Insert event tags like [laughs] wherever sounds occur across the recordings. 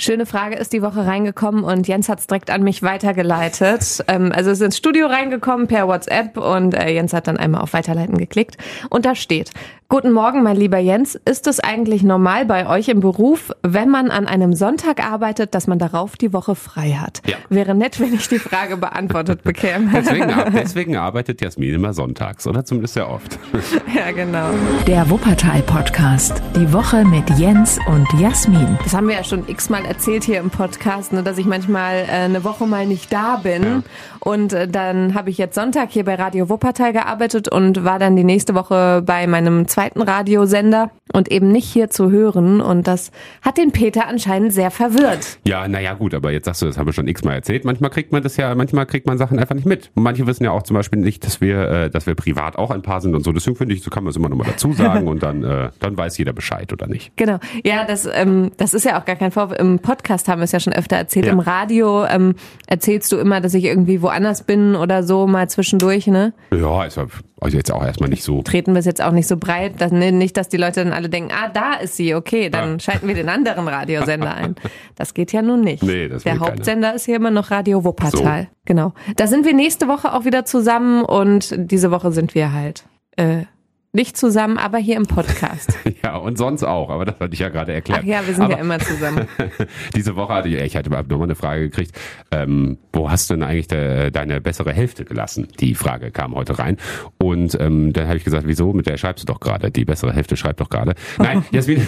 Schöne Frage ist die Woche reingekommen und Jens hat es direkt an mich weitergeleitet. ähm, also ist ins Studio reingekommen per WhatsApp und äh, Jens hat dann einmal auf Weiterleiten geklickt. Und da steht, Guten Morgen, mein lieber Jens. Ist es eigentlich normal bei euch im Beruf, wenn man an einem Sonntag arbeitet, dass man darauf die Woche frei hat? Ja. Wäre nett, wenn ich die Frage beantwortet [laughs] bekäme. deswegen, [laughs] deswegen arbeitet Jasmin immer sonntags, oder zumindest sehr oft. [laughs] ja, genau. Der Wuppertal-Podcast. Die Woche mit Jens und Jasmin. Das haben wir ja schon x-mal erzählt hier im Podcast, ne, dass ich manchmal äh, eine Woche mal nicht da bin. Ja. Und äh, dann habe ich jetzt Sonntag hier bei Radio Wuppertal gearbeitet und war dann die nächste Woche bei meinem zweiten Radiosender und eben nicht hier zu hören. Und das hat den Peter anscheinend sehr verwirrt. Ja, naja, gut, aber jetzt sagst du, das haben wir schon x-mal erzählt. Manchmal kriegt man das ja, manchmal kriegt man Sachen einfach nicht mit. Und manche wissen ja auch zum Beispiel nicht, dass wir, äh, dass wir privat auch ein Paar sind und so. Deswegen finde ich, so kann man es immer nochmal dazu sagen [laughs] und dann, äh, dann weiß jeder Bescheid oder nicht. Genau. Ja, das, ähm, das ist ja auch gar kein Vorwurf. Im Podcast haben wir es ja schon öfter erzählt. Ja. Im Radio ähm, erzählst du immer, dass ich irgendwie woanders bin oder so mal zwischendurch, ne? Ja, ist also jetzt auch erstmal nicht so. Treten wir es jetzt auch nicht so breit, dass, ne, nicht, dass die Leute dann alle denken, ah, da ist sie, okay, dann ja. schalten wir den anderen Radiosender ein. [laughs] Das geht ja nun nicht. Nee, das Der Hauptsender keiner. ist hier immer noch Radio Wuppertal. So. Genau. Da sind wir nächste Woche auch wieder zusammen und diese Woche sind wir halt äh, nicht zusammen, aber hier im Podcast. [laughs] ja, und sonst auch, aber das hatte ich ja gerade erklärt. Ach ja, wir sind aber ja immer zusammen. [laughs] diese Woche hatte ich, ich hatte überhaupt nochmal eine Frage gekriegt, ähm, wo hast du denn eigentlich de, deine bessere Hälfte gelassen? Die Frage kam heute rein. Und ähm, dann habe ich gesagt, wieso? Mit der schreibst du doch gerade. Die bessere Hälfte schreibt doch gerade. Nein, [laughs] Jasmin,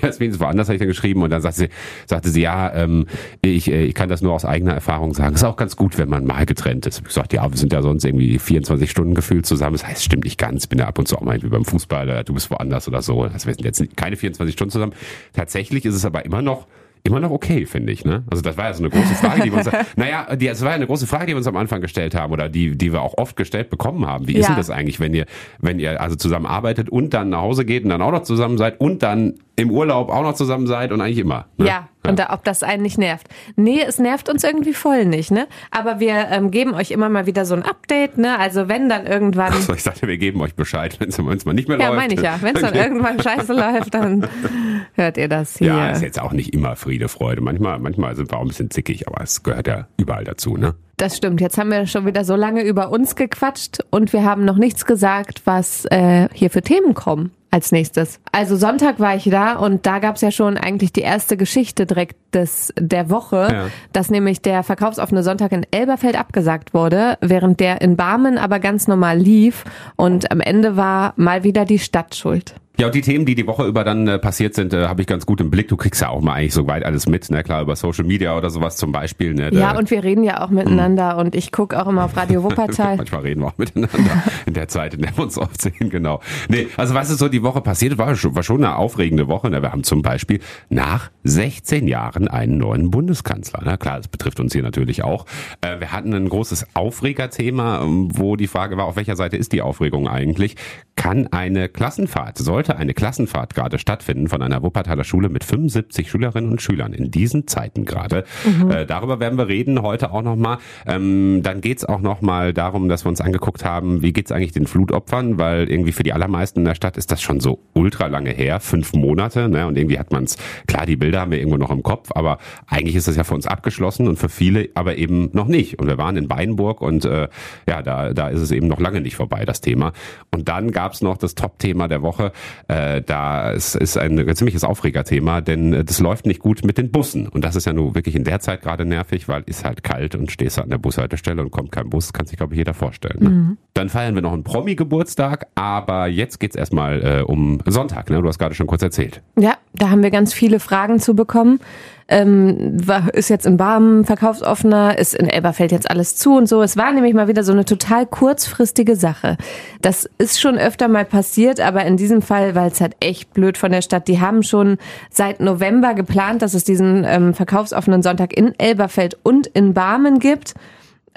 Jasmin ist woanders, habe ich dann geschrieben und dann sagte sie, sagte sie ja, ähm, ich, äh, ich kann das nur aus eigener Erfahrung sagen. Ist auch ganz gut, wenn man mal getrennt ist. Ich sagte, ja, wir sind ja sonst irgendwie 24 Stunden gefühlt zusammen. Das heißt, stimmt nicht ganz, bin ja ab und zu mal wie beim Fußball, du bist woanders oder so. Also wir sind jetzt keine 24 Stunden zusammen. Tatsächlich ist es aber immer noch immer noch okay, finde ich. Ne? Also das war ja so eine große Frage, die wir uns, [laughs] naja, die, das war ja eine große Frage, die wir uns am Anfang gestellt haben oder die, die wir auch oft gestellt bekommen haben. Wie ja. ist denn das eigentlich, wenn ihr, wenn ihr also zusammen arbeitet und dann nach Hause geht und dann auch noch zusammen seid und dann im Urlaub auch noch zusammen seid und eigentlich immer. Ne? Ja, ja, und da, ob das einen nicht nervt. Nee, es nervt uns irgendwie voll nicht, ne? Aber wir ähm, geben euch immer mal wieder so ein Update, ne? Also wenn dann irgendwann. Achso, ich dachte, wir geben euch Bescheid, [laughs] wenn es mal nicht mehr ja, läuft. Ja, meine ich ja. Wenn es dann irgendwann scheiße läuft, dann [laughs] hört ihr das hier. Ja, ist jetzt auch nicht immer Friede, Freude. Manchmal, manchmal sind wir auch ein bisschen zickig, aber es gehört ja überall dazu, ne? Das stimmt. Jetzt haben wir schon wieder so lange über uns gequatscht und wir haben noch nichts gesagt, was äh, hier für Themen kommen als nächstes. Also Sonntag war ich da und da gab's ja schon eigentlich die erste Geschichte direkt des, der Woche, ja. dass nämlich der verkaufsoffene Sonntag in Elberfeld abgesagt wurde, während der in Barmen aber ganz normal lief und am Ende war mal wieder die Stadt schuld. Ja, und die Themen, die die Woche über dann äh, passiert sind, äh, habe ich ganz gut im Blick. Du kriegst ja auch mal eigentlich so weit alles mit, ne? Klar, über Social Media oder sowas zum Beispiel. Ne? Ja, und wir reden ja auch miteinander und ich gucke auch immer auf Radio [laughs] Wuppertal. Manchmal reden wir auch miteinander [laughs] in der Zeit, in der wir uns oft sehen, genau. Nee, also was ist so die Woche passiert, war schon, war schon eine aufregende Woche. Ne? Wir haben zum Beispiel nach 16 Jahren einen neuen Bundeskanzler. Na ne? klar, das betrifft uns hier natürlich auch. Äh, wir hatten ein großes Aufregerthema, ähm, wo die Frage war, auf welcher Seite ist die Aufregung eigentlich? Kann eine Klassenfahrt, soll sollte eine Klassenfahrt gerade stattfinden von einer Wuppertaler Schule mit 75 Schülerinnen und Schülern in diesen Zeiten gerade. Mhm. Äh, darüber werden wir reden heute auch nochmal. Ähm, dann geht's auch nochmal darum, dass wir uns angeguckt haben, wie geht's eigentlich den Flutopfern, weil irgendwie für die allermeisten in der Stadt ist das schon so ultra lange her, fünf Monate, ne? Und irgendwie hat man's klar, die Bilder haben wir irgendwo noch im Kopf, aber eigentlich ist das ja für uns abgeschlossen und für viele aber eben noch nicht. Und wir waren in Weinburg und äh, ja, da, da ist es eben noch lange nicht vorbei, das Thema. Und dann gab's noch das Top-Thema der Woche. Äh, da ist, ist ein ziemliches Aufregerthema, denn äh, das läuft nicht gut mit den Bussen. Und das ist ja nur wirklich in der Zeit gerade nervig, weil ist halt kalt und stehst an der Bushaltestelle und kommt kein Bus, kann sich, glaube ich, jeder vorstellen. Ne? Mhm. Dann feiern wir noch einen Promi-Geburtstag, aber jetzt geht's erstmal äh, um Sonntag, ne? Du hast gerade schon kurz erzählt. Ja, da haben wir ganz viele Fragen zu bekommen ähm, ist jetzt in Barmen verkaufsoffener, ist in Elberfeld jetzt alles zu und so. Es war nämlich mal wieder so eine total kurzfristige Sache. Das ist schon öfter mal passiert, aber in diesem Fall, weil es halt echt blöd von der Stadt, die haben schon seit November geplant, dass es diesen ähm, verkaufsoffenen Sonntag in Elberfeld und in Barmen gibt.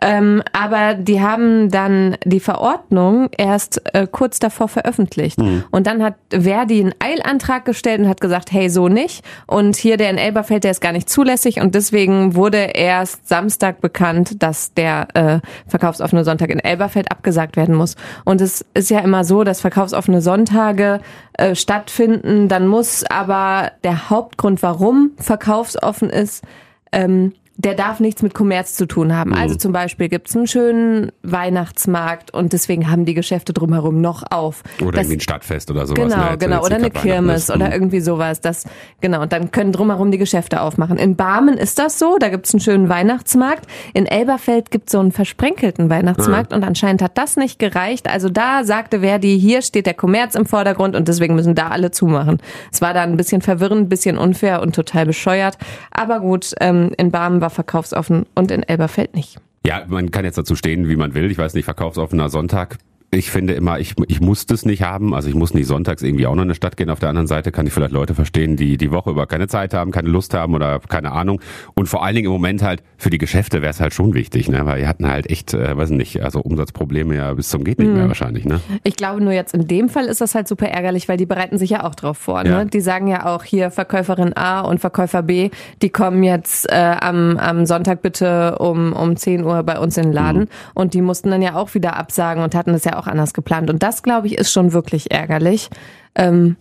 Ähm, aber die haben dann die Verordnung erst äh, kurz davor veröffentlicht. Mhm. Und dann hat Verdi einen Eilantrag gestellt und hat gesagt, hey, so nicht. Und hier der in Elberfeld, der ist gar nicht zulässig. Und deswegen wurde erst Samstag bekannt, dass der äh, verkaufsoffene Sonntag in Elberfeld abgesagt werden muss. Und es ist ja immer so, dass verkaufsoffene Sonntage äh, stattfinden. Dann muss aber der Hauptgrund, warum verkaufsoffen ist, ähm, der darf nichts mit Kommerz zu tun haben. Also zum Beispiel gibt's einen schönen Weihnachtsmarkt und deswegen haben die Geschäfte drumherum noch auf. Oder Das- irgendwie ein Stadtfest oder sowas. Genau, ne? Genau. Oder eine Kirmes oder Mhm. irgendwie sowas. Das, genau. Und dann können drumherum die Geschäfte aufmachen. In Barmen ist das so. Da gibt's einen schönen Weihnachtsmarkt. In Elberfeld gibt's so einen versprenkelten Weihnachtsmarkt. Und anscheinend hat das nicht gereicht. Also da sagte Verdi, hier steht der Kommerz im Vordergrund und deswegen müssen da alle zumachen. Es war dann ein bisschen verwirrend, ein bisschen unfair und total bescheuert. Aber gut, ähm, in Barmen war verkaufsoffen und in Elberfeld nicht. Ja, man kann jetzt dazu stehen, wie man will. Ich weiß nicht, verkaufsoffener Sonntag. Ich finde immer, ich, ich muss das nicht haben. Also ich muss nicht sonntags irgendwie auch noch in eine Stadt gehen. Auf der anderen Seite kann ich vielleicht Leute verstehen, die die Woche über keine Zeit haben, keine Lust haben oder keine Ahnung. Und vor allen Dingen im Moment halt für die Geschäfte wäre es halt schon wichtig, ne? Weil wir hatten halt echt, äh, weiß nicht, also Umsatzprobleme ja bis zum geht nicht Mhm. mehr wahrscheinlich, ne? Ich glaube nur jetzt in dem Fall ist das halt super ärgerlich, weil die bereiten sich ja auch drauf vor. Ne? Ja. Die sagen ja auch hier Verkäuferin A und Verkäufer B, die kommen jetzt äh, am, am Sonntag bitte um, um 10 Uhr bei uns in den Laden. Mhm. Und die mussten dann ja auch wieder absagen und hatten das ja auch anders geplant. Und das, glaube ich, ist schon wirklich ärgerlich. Ähm,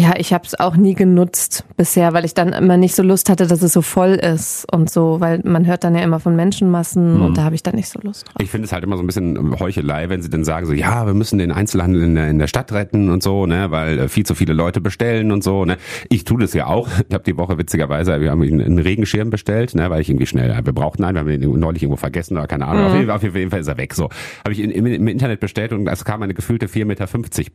ja, ich habe es auch nie genutzt bisher, weil ich dann immer nicht so Lust hatte, dass es so voll ist und so, weil man hört dann ja immer von Menschenmassen Mhm. und da habe ich dann nicht so Lust drauf. Ich finde es halt immer so ein bisschen Heuchelei, wenn sie dann sagen so, ja, wir müssen den Einzelhandel in der, in der Stadt retten und so, ne, weil äh, viel zu viele Leute bestellen und so, ne. Ich tue das ja auch. [laughs] Ich habe die Woche witzigerweise, wir haben einen einen Regenschirm bestellt, ne, weil ich irgendwie schnell, wir brauchten einen, wir haben ihn neulich irgendwo vergessen oder keine Ahnung. Auf, jeden Fall, auf jeden Fall ist er weg. So habe ich ihn im, im Internet bestellt und es kam eine gefühlte 4,50 Meter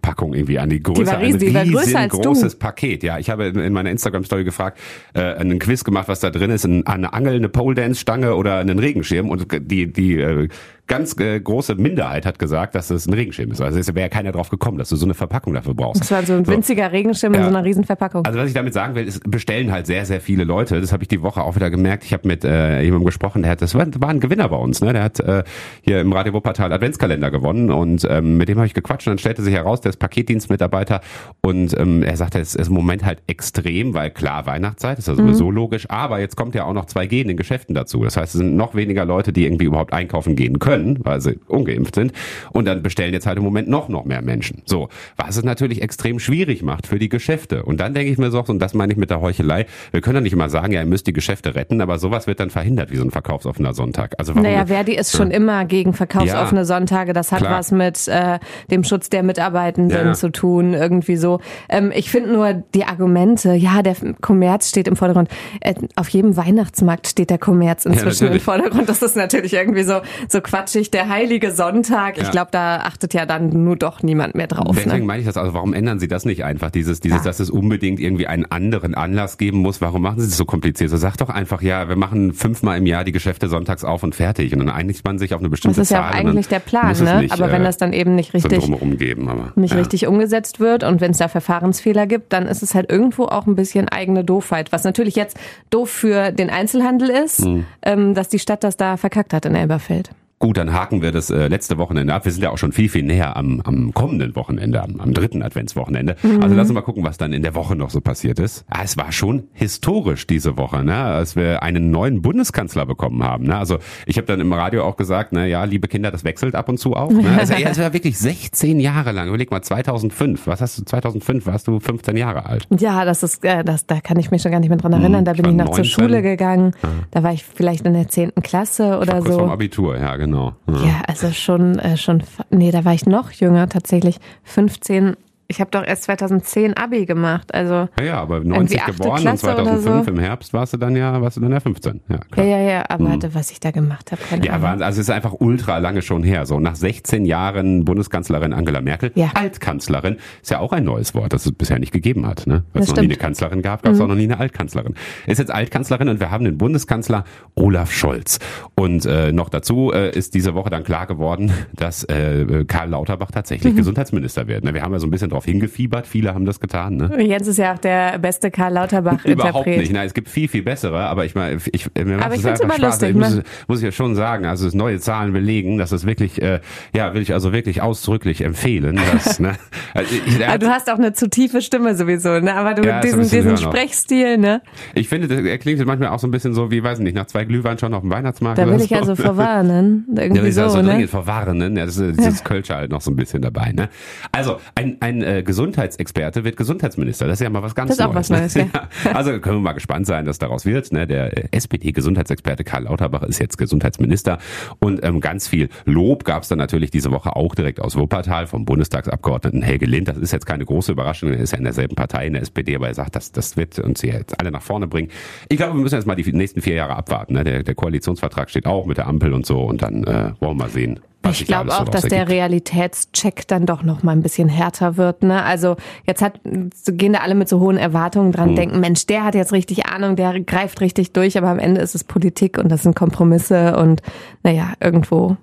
Packung irgendwie an die Größe. war riesig, die war größer als du. Riesengroßes Paket. Ja, ich habe in, in meiner Instagram-Story gefragt, äh, einen Quiz gemacht, was da drin ist, ein, eine Angel, eine Pole-Dance-Stange oder einen Regenschirm und die die äh, ganz äh, große Minderheit hat gesagt, dass es ein Regenschirm ist. Also es wäre keiner drauf gekommen, dass du so eine Verpackung dafür brauchst. Das war so ein winziger Regenschirm in Ja. so einer riesen Verpackung. Also was ich damit sagen will, ist, bestellen halt sehr, sehr viele Leute. Das habe ich die Woche auch wieder gemerkt. Ich habe mit äh, jemandem gesprochen, der hat, das war, war ein Gewinner bei uns, ne? Der hat äh, hier im Radio Wuppertal Adventskalender gewonnen und ähm, mit dem habe ich gequatscht und dann stellte sich heraus, der ist Paketdienstmitarbeiter und ähm, er sagte, es ist im Moment halt extrem, weil klar, Weihnachtszeit ist ja sowieso logisch, aber jetzt kommt ja auch noch 2G in den Geschäften dazu. Das heißt, es sind noch weniger Leute, die irgendwie überhaupt einkaufen gehen können, weil sie ungeimpft sind und dann bestellen jetzt halt im Moment noch, noch mehr Menschen. So, was es natürlich extrem schwierig macht für die Geschäfte. Und dann denke ich mir so, und das meine ich mit der Heuchelei, wir können doch nicht immer sagen, ja, ihr müsst die Geschäfte retten, aber sowas wird dann verhindert wie so ein verkaufsoffener Sonntag. Also warum Naja, Verdi ist schon immer gegen verkaufsoffene Ja. Sonntage. Das hat Klar. was mit äh, dem Schutz der Mitarbeitenden Ja. zu tun, irgendwie so. Ähm, ich finde nur die Argumente, ja, der Kommerz steht im Vordergrund. Äh, auf jedem Weihnachtsmarkt steht der Kommerz inzwischen im. Vordergrund. Das ist natürlich irgendwie so, so quatschig. Der heilige Sonntag. Ich Ja. glaube, da achtet ja dann nur doch niemand mehr drauf. Deswegen Ne? meine ich das, also warum ändern Sie das nicht einfach? Dieses, dieses, Ja. dass es unbedingt irgendwie einen anderen Anlass geben muss. Warum machen Sie es so kompliziert? So sag doch einfach, ja, wir machen fünfmal im Jahr die Geschäfte sonntags auf und fertig. Und dann einigt man sich auf eine bestimmte Das ist ja Zahl. auch und dann eigentlich der Plan, ne? Nicht, Aber wenn äh, das dann eben nicht so richtig drumherum geben, aber nicht ja. richtig umgesetzt wird und wenn es da Verfahrensfehler gibt, dann ist es halt irgendwo auch ein bisschen eigene Doofheit. Was natürlich jetzt doof für den Einzelhandel ist, Mhm. ähm, dass die Stadt das da verkackt hat in Elberfeld. Gut, dann haken wir das äh, letzte Wochenende ab. Wir sind ja auch schon viel, viel näher am, am kommenden Wochenende, am, am dritten Adventswochenende. Mhm. Also lass uns mal gucken, was dann in der Woche noch so passiert ist. Ah, es war schon historisch diese Woche, ne? als wir einen neuen Bundeskanzler bekommen haben. Ne? Also ich habe dann im Radio auch gesagt, na ja, liebe Kinder, das wechselt ab und zu auch. Ne? [laughs] Also, ja, es war wirklich 16 Jahre lang. Überleg mal, 2005. Was hast du? 2005 warst du 15 Jahre alt. Ja, das ist, äh, das, da kann ich mich schon gar nicht mehr dran erinnern. Da ich bin war ich noch zur 19. Schule gegangen. Da war ich vielleicht in der zehnten Klasse oder Kurz vorm so. Abitur, ja genau. Ja. Ja, also schon, äh, schon, nee, da war ich noch jünger tatsächlich. 15. Ich habe doch erst 2010 Abi gemacht. Also Ja, ja, aber 90 achte geboren und Klasse oder 2005 so. im Herbst warst du dann ja, warst du dann ja 15. Ja, klar. ja, ja, ja. Aber warte, was ich da gemacht habe, keine Mhm. Ja, Ahnung. Wahnsinn. also es ist einfach ultra lange schon her. So nach 16 Jahren Bundeskanzlerin Angela Merkel, Ja. Altkanzlerin, ist ja auch ein neues Wort, das es bisher nicht gegeben hat. Ne? Weil es noch nie eine. Kanzlerin gab, gab es auch noch nie eine Altkanzlerin. Ist jetzt Altkanzlerin und wir haben den Bundeskanzler Olaf Scholz. Und äh, noch dazu äh, ist diese Woche dann klar geworden, [laughs] dass äh, Karl Lauterbach tatsächlich Gesundheitsminister wird. Ne? Wir haben ja so ein bisschen darauf darauf hingefiebert. Viele haben das getan. Ne? Jens ist ja auch der beste Karl Lauterbach-Interpret. [laughs] Überhaupt nicht. Nein, es gibt viel, viel bessere, aber ich meine, ich, mir Aber macht ich es find's einfach immer Spaß. lustig, ich muss, ne? muss ich ja schon sagen, also neue Zahlen belegen, dass es wirklich, äh, ja, will ich also wirklich ausdrücklich empfehlen. Dass, [laughs] ne, also ich, er Aber du hast auch eine zu tiefe Stimme sowieso, ne? Aber du Ja, ist ein diesen. Sprechstil, ne? ich finde, das- er klingt manchmal auch so ein bisschen so wie, weiß ich nicht, nach zwei Glühwein schon auf dem Weihnachtsmarkt. Da will ich so. also verwarnen. [laughs] Ja, Irgendwie will ich so, also ne? dringend verwarnen. Ja, das ist dieses Kölsche halt noch so ein bisschen dabei. Ne? Also ein, ein äh, Gesundheitsexperte wird Gesundheitsminister. Das ist ja mal was ganz Das ist auch Neues. was Neues, ne? ja. [laughs] Also können wir mal gespannt sein, was daraus wird. Ne? Der äh, SPD-Gesundheitsexperte Karl Lauterbach ist jetzt Gesundheitsminister. Und ähm, ganz viel Lob gab es dann natürlich diese Woche auch direkt aus Wuppertal vom Bundestagsabgeordneten Helge Lind. Das ist jetzt keine große Überraschung. Er ist ja in derselben Partei, in der SPD, aber er sagt, das, das wird uns jetzt alle nach vorne bringen. Ich glaube, wir müssen jetzt mal die nächsten vier Jahre abwarten. Ne? Der, der Koalitionsvertrag steht auch mit der Ampel und so. Und dann äh, wollen wir mal sehen. Ich glaube auch, dass draus der ergibt. Realitätscheck dann doch noch mal ein bisschen härter wird. Ne? Also jetzt hat, gehen da alle mit so hohen Erwartungen dran, Hm. denken, Mensch, der hat jetzt richtig Ahnung, der greift richtig durch, aber am Ende ist es Politik und das sind Kompromisse und naja, irgendwo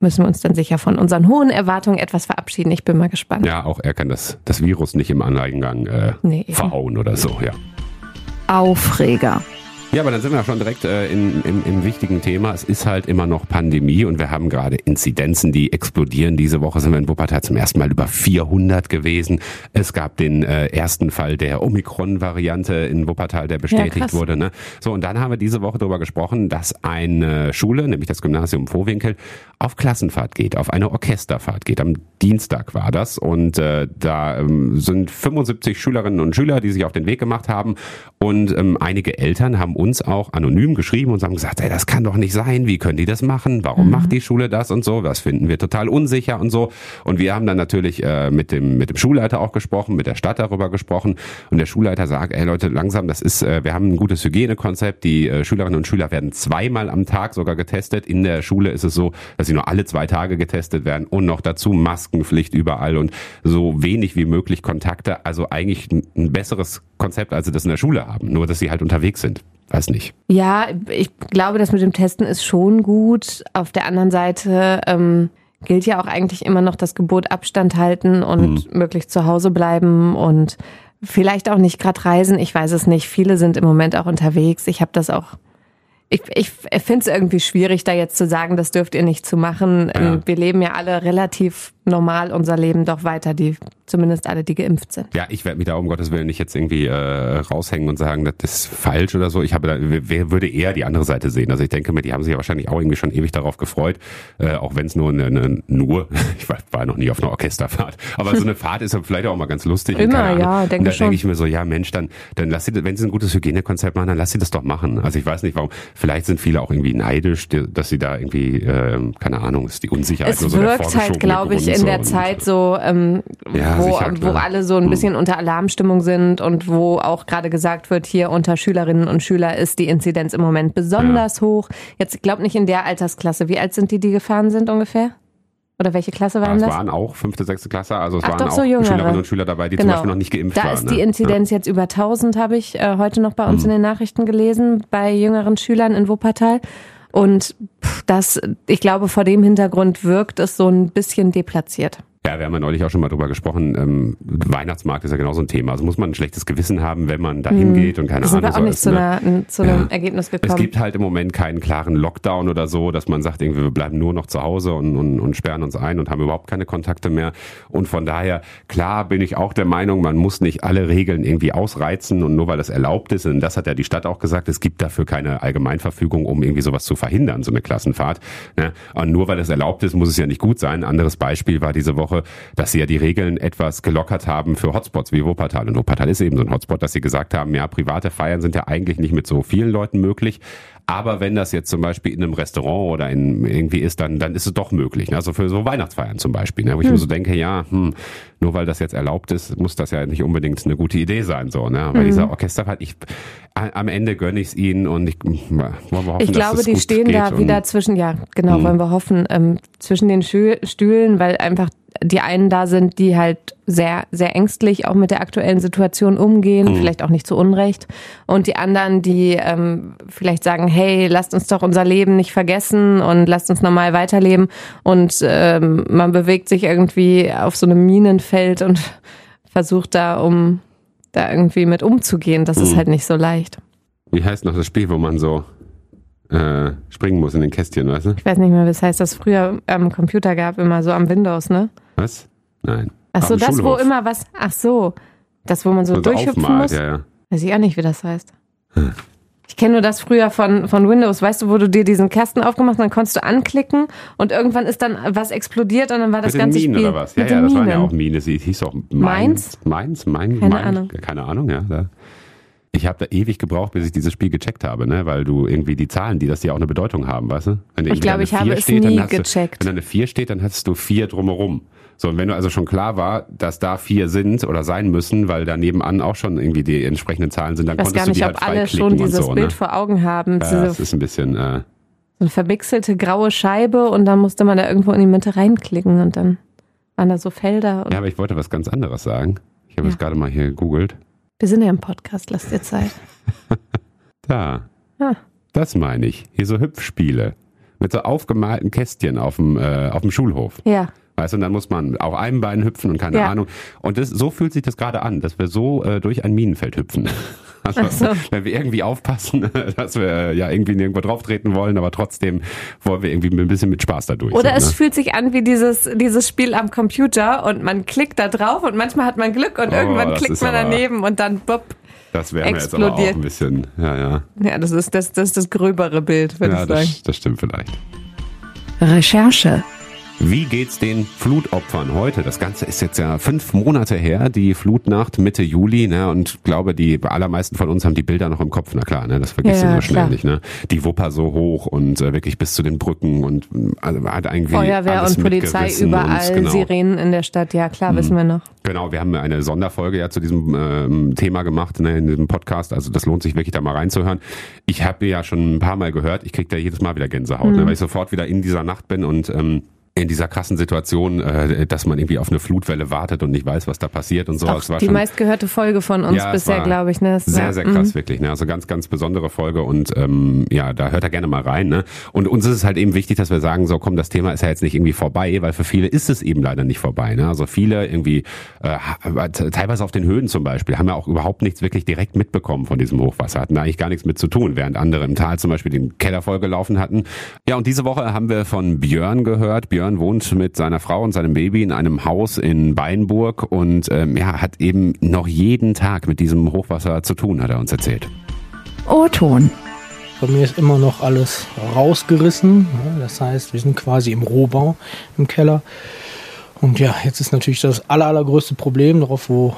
müssen wir uns dann sicher von unseren hohen Erwartungen etwas verabschieden. Ich bin mal gespannt. Ja, auch er kann das, das Virus nicht im Anleigengang äh, Nee, verhauen oder so, ja. Aufreger. Ja, aber dann sind wir schon direkt äh, in, im, im wichtigen Thema. Es ist halt immer noch Pandemie und wir haben gerade Inzidenzen, die explodieren. Diese Woche sind wir in Wuppertal zum ersten Mal über 400 gewesen. Es gab den äh, ersten Fall der Omikron-Variante in Wuppertal, der bestätigt krass. wurde. Ne? So, und dann haben wir diese Woche darüber gesprochen, dass eine Schule, nämlich das Gymnasium Vohwinkel, auf Klassenfahrt geht, auf eine Orchesterfahrt geht. Am Dienstag war das und äh, da ähm, sind 75 Schülerinnen und Schüler, die sich auf den Weg gemacht haben und ähm, einige Eltern haben uns auch anonym geschrieben und haben gesagt, ey, das kann doch nicht sein, wie können die das machen? Warum macht die Schule das und so? Das finden wir total unsicher und so. Und wir haben dann natürlich äh, mit dem mit dem Schulleiter auch gesprochen, mit der Stadt darüber gesprochen und der Schulleiter sagt, ey Leute, langsam, das ist, äh, wir haben ein gutes Hygienekonzept. Die äh, Schülerinnen und Schüler werden zweimal am Tag sogar getestet. In der Schule ist es so, dass sie nur alle zwei Tage getestet werden und noch dazu Maskenpflicht überall und so wenig wie möglich Kontakte. Also eigentlich ein besseres Konzept, als sie das in der Schule haben. Nur, dass sie halt unterwegs sind. Weiß nicht. Ja, ich glaube, das mit dem Testen ist schon gut. Auf der anderen Seite ähm, gilt ja auch eigentlich immer noch das Gebot Abstand halten und möglichst zu Hause bleiben und vielleicht auch nicht gerade reisen. Ich weiß es nicht. Viele sind im Moment auch unterwegs. Ich habe das auch. Ich, ich finde es irgendwie schwierig, da jetzt zu sagen, das dürft ihr nicht zu machen. Ja. Wir leben ja alle relativ normal unser Leben doch weiter, die zumindest alle, die geimpft sind. Ja, ich werde mich da um Gottes Willen nicht jetzt irgendwie äh, raushängen und sagen, das ist falsch oder so. Ich habe da, wer würde eher die andere Seite sehen? Also ich denke mir, die haben sich ja wahrscheinlich auch irgendwie schon ewig darauf gefreut, äh, auch wenn es nur eine, eine nur, [laughs] ich war, war noch nie auf einer Orchesterfahrt, aber so eine Fahrt ist vielleicht auch mal ganz lustig. Immer, ja, denke und da denke ich mir so, ja Mensch, dann, dann lass sie, wenn sie ein gutes Hygienekonzept machen, dann lass sie das doch machen. Also ich weiß nicht, warum. Vielleicht sind viele auch irgendwie neidisch, dass sie da irgendwie, ähm, keine Ahnung, ist die Unsicherheit Es nur so wirkt halt, glaube ich, in so der Zeit so, ähm, Ja, wo, sicher, wo alle so ein bisschen unter Alarmstimmung sind und wo auch gerade gesagt wird, hier unter Schülerinnen und Schüler ist die Inzidenz im Moment besonders hoch. Jetzt, ich glaube nicht in der Altersklasse. Wie alt sind die, die gefahren sind ungefähr? Oder welche Klasse Ja, waren es das? waren auch fünfte, sechste Klasse, also es Ach, waren doch, auch so. Schülerinnen und Schüler dabei, die zum Beispiel noch nicht geimpft da waren. ist die ne? Inzidenz jetzt über 1000, habe ich äh, heute noch bei uns Hm. in den Nachrichten gelesen, bei jüngeren Schülern in Wuppertal. Und das, ich glaube, vor dem Hintergrund wirkt es so ein bisschen deplatziert. Ja, wir haben ja neulich auch schon mal drüber gesprochen. Ähm, Weihnachtsmarkt ist ja genau so ein Thema. Also muss man ein schlechtes Gewissen haben, wenn man da hingeht und keine Da sind Ahnung wir auch so nicht ist, zu, ne? einer, zu einem Ja. Ergebnis Es gekommen. gibt halt im Moment keinen klaren Lockdown oder so, dass man sagt, irgendwie, wir bleiben nur noch zu Hause und, und, und sperren uns ein und haben überhaupt keine Kontakte mehr. Und von daher, klar bin ich auch der Meinung, man muss nicht alle Regeln irgendwie ausreizen und nur weil das erlaubt ist, und das hat ja die Stadt auch gesagt, es gibt dafür keine Allgemeinverfügung, um irgendwie sowas zu verhindern, so eine Klassenfahrt. Ne? Und nur weil es erlaubt ist, muss es ja nicht gut sein. Ein anderes Beispiel war diese Woche, dass sie ja die Regeln etwas gelockert haben für Hotspots wie Wuppertal. Und Wuppertal ist eben so ein Hotspot, dass sie gesagt haben, ja, private Feiern sind ja eigentlich nicht mit so vielen Leuten möglich. Aber wenn das jetzt zum Beispiel in einem Restaurant oder in irgendwie ist, dann, dann ist es doch möglich. Also für so Weihnachtsfeiern zum Beispiel, ne? wo ich mir so denke, ja, hm, nur weil das jetzt erlaubt ist, muss das ja nicht unbedingt eine gute Idee sein. So, ne? Weil dieser Orchesterfahrt, ich, am Ende gönne ich es ihnen und ich wollen wir hoffen, ich dass glaube, es die gut stehen da wieder zwischen, ja, genau, Mhm. wollen wir hoffen, ähm, zwischen den Stühlen, weil einfach die einen da sind, die halt sehr, sehr ängstlich auch mit der aktuellen Situation umgehen, Mhm. vielleicht auch nicht zu Unrecht. Und die anderen, die ähm, vielleicht sagen, hey, lasst uns doch unser Leben nicht vergessen und lasst uns normal weiterleben. Und ähm, man bewegt sich irgendwie auf so einem Minenfeld und [laughs] versucht da, um da irgendwie mit umzugehen. Das Mhm. ist halt nicht so leicht. Wie heißt noch das Spiel, wo man so äh, springen muss in den Kästchen, weißt du? Ich weiß nicht mehr, was heißt das früher am Computer gab, immer so am Windows, ne? Was? Nein. Ach so, das, wo Schulhof. immer was, ach so, das, wo man so So durchhüpfen aufmalt, muss. Ja, ja. Weiß ich auch nicht, wie das heißt. Ich kenne nur das früher von, von Windows, weißt du, wo du dir diesen Kasten aufgemacht hast, dann konntest du anklicken und irgendwann ist dann was explodiert und dann war das Mit den ganze Minen Spiel. oder was? Ja, ja, den das waren ja Minen. auch Minen. Sie hieß auch Mainz? Mainz, Mainz, Mainz. Keine Mainz. Ahnung. Keine Ahnung, ja. Da. Ich habe da ewig gebraucht, bis ich dieses Spiel gecheckt habe, ne? weil du irgendwie die Zahlen, die das ja auch eine Bedeutung haben, weißt du? Wenn Ich glaube, ich habe es steht, nie hast du- gecheckt. Wenn da eine 4 steht, dann hast du vier drumherum. So, und wenn du also schon klar war, dass da vier sind oder sein müssen, weil da nebenan auch schon irgendwie die entsprechenden Zahlen sind, dann Ich weiß konntest gar du nicht, die ob halt alle freiklicken schon dieses so, Bild ne? vor Augen haben. Ja, das ist ein bisschen, äh, so eine verwechselte graue Scheibe und dann musste man da irgendwo in die Mitte reinklicken und dann waren da so Felder. Und ja, aber ich wollte was ganz anderes sagen. Ich habe Ja. es gerade mal hier gegoogelt. Wir sind ja im Podcast, lasst dir Zeit. [laughs] Da. Ah. Das meine ich. Hier so Hüpfspiele. Mit so aufgemalten Kästchen auf dem, äh, auf dem Schulhof. Ja, Weißt du, und dann muss man auf einem Bein hüpfen und keine Ja. Ahnung. Und das, so fühlt sich das gerade an, dass wir so äh, durch ein Minenfeld hüpfen. Also, so. wenn wir irgendwie aufpassen, [laughs] dass wir äh, ja irgendwie nirgendwo drauf treten wollen, aber trotzdem wollen wir irgendwie ein bisschen mit Spaß dadurch. Oder so, es ne? fühlt sich an wie dieses, dieses Spiel am Computer und man klickt da drauf und manchmal hat man Glück und Oh, irgendwann klickt man aber- daneben und dann bupp. Das wäre mir jetzt aber auch ein bisschen, ja, ja. Ja, das ist das, das, ist das gröbere Bild, würde Ja, ich sagen. das, das stimmt vielleicht. Recherche. Wie geht's den Flutopfern heute? Das Ganze ist jetzt ja fünf Monate her, die Flutnacht Mitte Juli, ne? Und ich glaube, die allermeisten von uns haben die Bilder noch im Kopf. Na klar, ne? Das vergisst Ja, du so schnell klar. nicht, ne? Die Wupper so hoch und äh, wirklich bis zu den Brücken und äh, also hat irgendwie Feuerwehr alles und Polizei überall, und, genau. Sirenen in der Stadt, ja klar, wissen wir noch. Genau, wir haben eine Sonderfolge ja zu diesem ähm, Thema gemacht ne, in diesem Podcast. Also das lohnt sich wirklich da mal reinzuhören. Ich habe ja schon ein paar Mal gehört, ich krieg da jedes Mal wieder Gänsehaut, Mhm. ne, weil ich sofort wieder in dieser Nacht bin und ähm, in dieser krassen Situation, äh, dass man irgendwie auf eine Flutwelle wartet und nicht weiß, was da passiert und so. Auch Es war die schon meistgehörte Folge von uns Ja, bisher, glaube ich. Ne? Das sehr, sehr mhm. krass, wirklich. Ne? Also ganz, ganz besondere Folge und ähm, ja, da hört er gerne mal rein. Ne? Und uns ist es halt eben wichtig, dass wir sagen, so komm, das Thema ist ja jetzt nicht irgendwie vorbei, weil für viele ist es eben leider nicht vorbei. Ne? Also viele irgendwie, äh, ha- teilweise auf den Höhen zum Beispiel, haben ja auch überhaupt nichts wirklich direkt mitbekommen von diesem Hochwasser, hatten da eigentlich gar nichts mit zu tun, während andere im Tal zum Beispiel den Keller vollgelaufen hatten. Ja, und diese Woche haben wir von Björn gehört. Björn wohnt mit seiner Frau und seinem Baby in einem Haus in Beinburg und ähm, ja, hat eben noch jeden Tag mit diesem Hochwasser zu tun, hat er uns erzählt. O-Ton. Bei mir ist immer noch alles rausgerissen. Das heißt, wir sind quasi im Rohbau im Keller. Und ja, jetzt ist natürlich das aller, allergrößte Problem, darauf, wo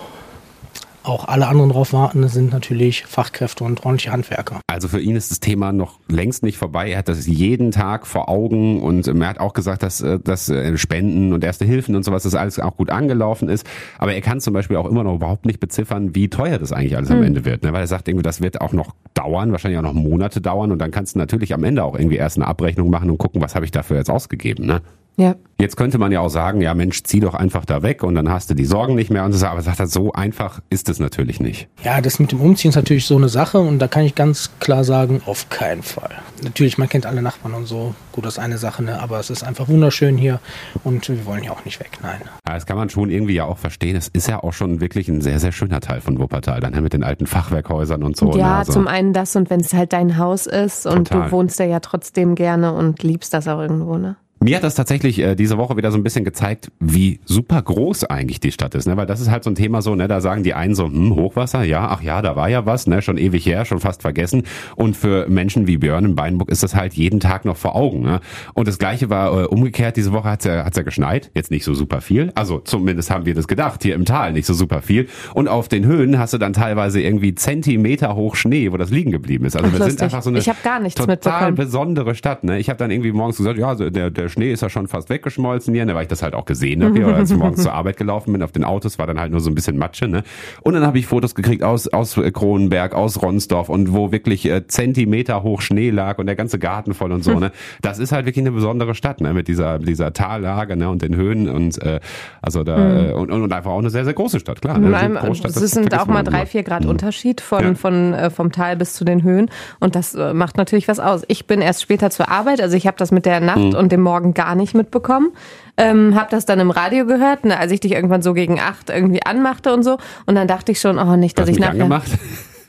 auch alle anderen drauf warten, das sind natürlich Fachkräfte und ordentliche Handwerker. Also für ihn ist das Thema noch längst nicht vorbei. Er hat das jeden Tag vor Augen und ähm, er hat auch gesagt, dass, äh, dass äh, Spenden und Erste Hilfen und sowas, das alles auch gut angelaufen ist. Aber er kann zum Beispiel auch immer noch überhaupt nicht beziffern, wie teuer das eigentlich alles am Ende wird. Ne? Weil er sagt irgendwie, das wird auch noch dauern, wahrscheinlich auch noch Monate dauern und dann kannst du natürlich am Ende auch irgendwie erst eine Abrechnung machen und gucken, was habe ich dafür jetzt ausgegeben. Ne? Ja. Jetzt könnte man ja auch sagen, ja Mensch, zieh doch einfach da weg und dann hast du die Sorgen nicht mehr und so, aber sagt er, so einfach ist es natürlich nicht. Ja, das mit dem Umziehen ist natürlich so eine Sache und da kann ich ganz klar sagen, auf keinen Fall. Natürlich, man kennt alle Nachbarn und so, gut, das ist eine Sache, ne? aber es ist einfach wunderschön hier und wir wollen hier auch nicht weg, nein. Ja, das kann man schon irgendwie ja auch verstehen. Es ist ja auch schon wirklich ein sehr, sehr schöner Teil von Wuppertal, dann mit den alten Fachwerkhäusern und so. ja, ne? also, zum einen das und wenn es halt dein Haus ist und Total. du wohnst da ja trotzdem gerne und liebst das auch irgendwo, ne? Mir hat das tatsächlich äh, diese Woche wieder so ein bisschen gezeigt, wie super groß eigentlich die Stadt ist, ne? Weil das ist halt so ein Thema so, ne? Da sagen die einen so, hm, Hochwasser, ja, ach ja, da war ja was, ne? Schon ewig her, schon fast vergessen. Und für Menschen wie Björn in Beinburg ist das halt jeden Tag noch vor Augen, ne? Und das Gleiche war äh, umgekehrt. Diese Woche hat's ja, hat's ja geschneit, jetzt nicht so super viel. Also zumindest haben wir das gedacht, hier im Tal nicht so super viel. Und auf den Höhen hast du dann teilweise irgendwie Zentimeter hoch Schnee, wo das liegen geblieben ist. Also Ach, wir sind lustig. einfach so eine Ich hab gar nichts total mitbekommen. besondere Stadt. Ne? Ich habe dann irgendwie morgens gesagt, ja, so der, der der Schnee ist ja schon fast weggeschmolzen hier, ne, weil ich das halt auch gesehen habe, als ich morgens zur [laughs] Arbeit gelaufen bin auf den Autos, war dann halt nur so ein bisschen Matsche. Ne? Und dann habe ich Fotos gekriegt aus, aus Kronenberg, aus Ronsdorf und wo wirklich äh, Zentimeter hoch Schnee lag und der ganze Garten voll und so. Ne? [laughs] Das ist halt wirklich eine besondere Stadt ne? mit dieser, dieser Tallage ne? und den Höhen und äh, also da äh, und, und einfach auch eine sehr, sehr große Stadt, klar. Ne? Nein, Großstadt, es sind auch mal drei, vier Grad Unterschied von, ja. von, äh, vom Tal bis zu den Höhen und das äh, macht natürlich was aus. Ich bin erst später zur Arbeit, also ich habe das mit der Nacht mhm. und dem Morgen gar nicht mitbekommen. Ähm, hab das dann im Radio gehört, ne, als ich dich irgendwann so gegen acht irgendwie anmachte und so. Und dann dachte ich schon, oh nicht, dass Hast ich nachher. angemacht?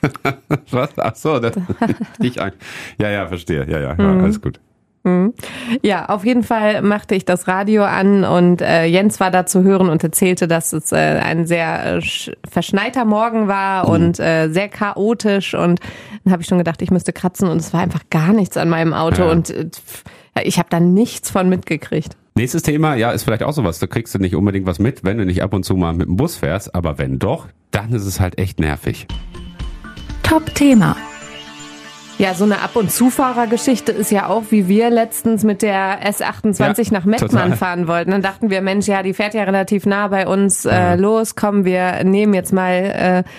[laughs] Was? Ach so, das, [laughs] ich an. Ja, ja, verstehe. Ja, ja, ja alles gut. Mhm. Ja, auf jeden Fall machte ich das Radio an und äh, Jens war da zu hören und erzählte, dass es äh, ein sehr äh, verschneiter Morgen war mhm. und äh, sehr chaotisch und dann habe ich schon gedacht, ich müsste kratzen und es war einfach gar nichts an meinem Auto ja. und äh, ich habe da nichts von mitgekriegt. Nächstes Thema, ja, ist vielleicht auch sowas. Da kriegst du nicht unbedingt was mit, wenn du nicht ab und zu mal mit dem Bus fährst, aber wenn doch, dann ist es halt echt nervig. Top-Thema. Ja, so eine Ab- und Zufahrergeschichte ist ja auch, wie wir letztens mit der S28 ja, nach Mettmann total. fahren wollten. Dann dachten wir, Mensch, ja, die fährt ja relativ nah bei uns äh, los. Komm, wir nehmen jetzt mal äh,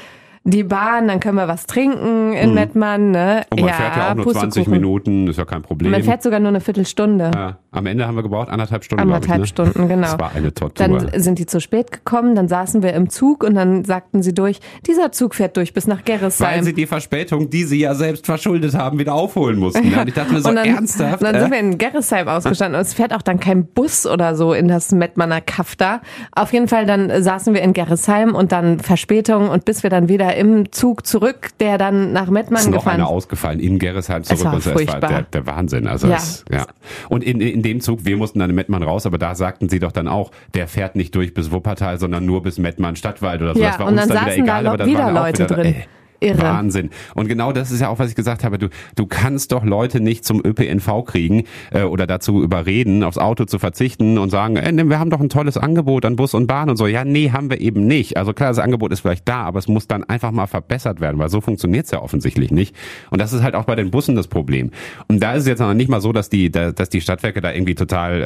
die Bahn, dann können wir was trinken in mhm. Mettmann. Ne? Und man ja, fährt ja auch nur 20 Minuten, ist ja kein Problem. Man fährt sogar nur eine Viertelstunde. Ja, am Ende haben wir gebraucht anderthalb Stunden. Anderthalb ich, ne? Stunden, genau. Das war eine Tortur. Dann sind die zu spät gekommen, dann saßen wir im Zug und dann sagten sie durch, dieser Zug fährt durch bis nach Gerresheim. Weil sie die Verspätung, die sie ja selbst verschuldet haben, wieder aufholen mussten. Ja. Und ich dachte mir so, dann, ernsthaft? Dann äh? sind wir in Gerresheim ausgestanden und es fährt auch dann kein Bus oder so in das Mettmanner Kaff da. Auf jeden Fall, dann saßen wir in Gerresheim und dann Verspätung und bis wir dann wieder im Zug zurück, der dann nach Mettmann ist noch gefahren. Einer ausgefallen in Gerresheim zurück. Es war, also furchtbar. War der, der Wahnsinn. Also ja. Es, ja. Und in, in dem Zug, wir mussten dann in Mettmann raus, aber da sagten sie doch dann auch, der fährt nicht durch bis Wuppertal, sondern nur bis Mettmann Stadtwald oder so. Ja, das war und uns dann, dann saßen wieder egal, da aber dann wieder waren Leute auch wieder, drin. Ey, Irre. Wahnsinn. Und genau das ist ja auch, was ich gesagt habe. Du, du kannst doch Leute nicht zum ÖPNV kriegen äh, oder dazu überreden, aufs Auto zu verzichten und sagen, äh, wir haben doch ein tolles Angebot an Bus und Bahn und so. Ja, nee, haben wir eben nicht. Also klar, das Angebot ist vielleicht da, aber es muss dann einfach mal verbessert werden, weil so funktioniert's ja offensichtlich nicht. Und das ist halt auch bei den Bussen das Problem. Und da ist es jetzt noch nicht mal so, dass die, dass die Stadtwerke da irgendwie total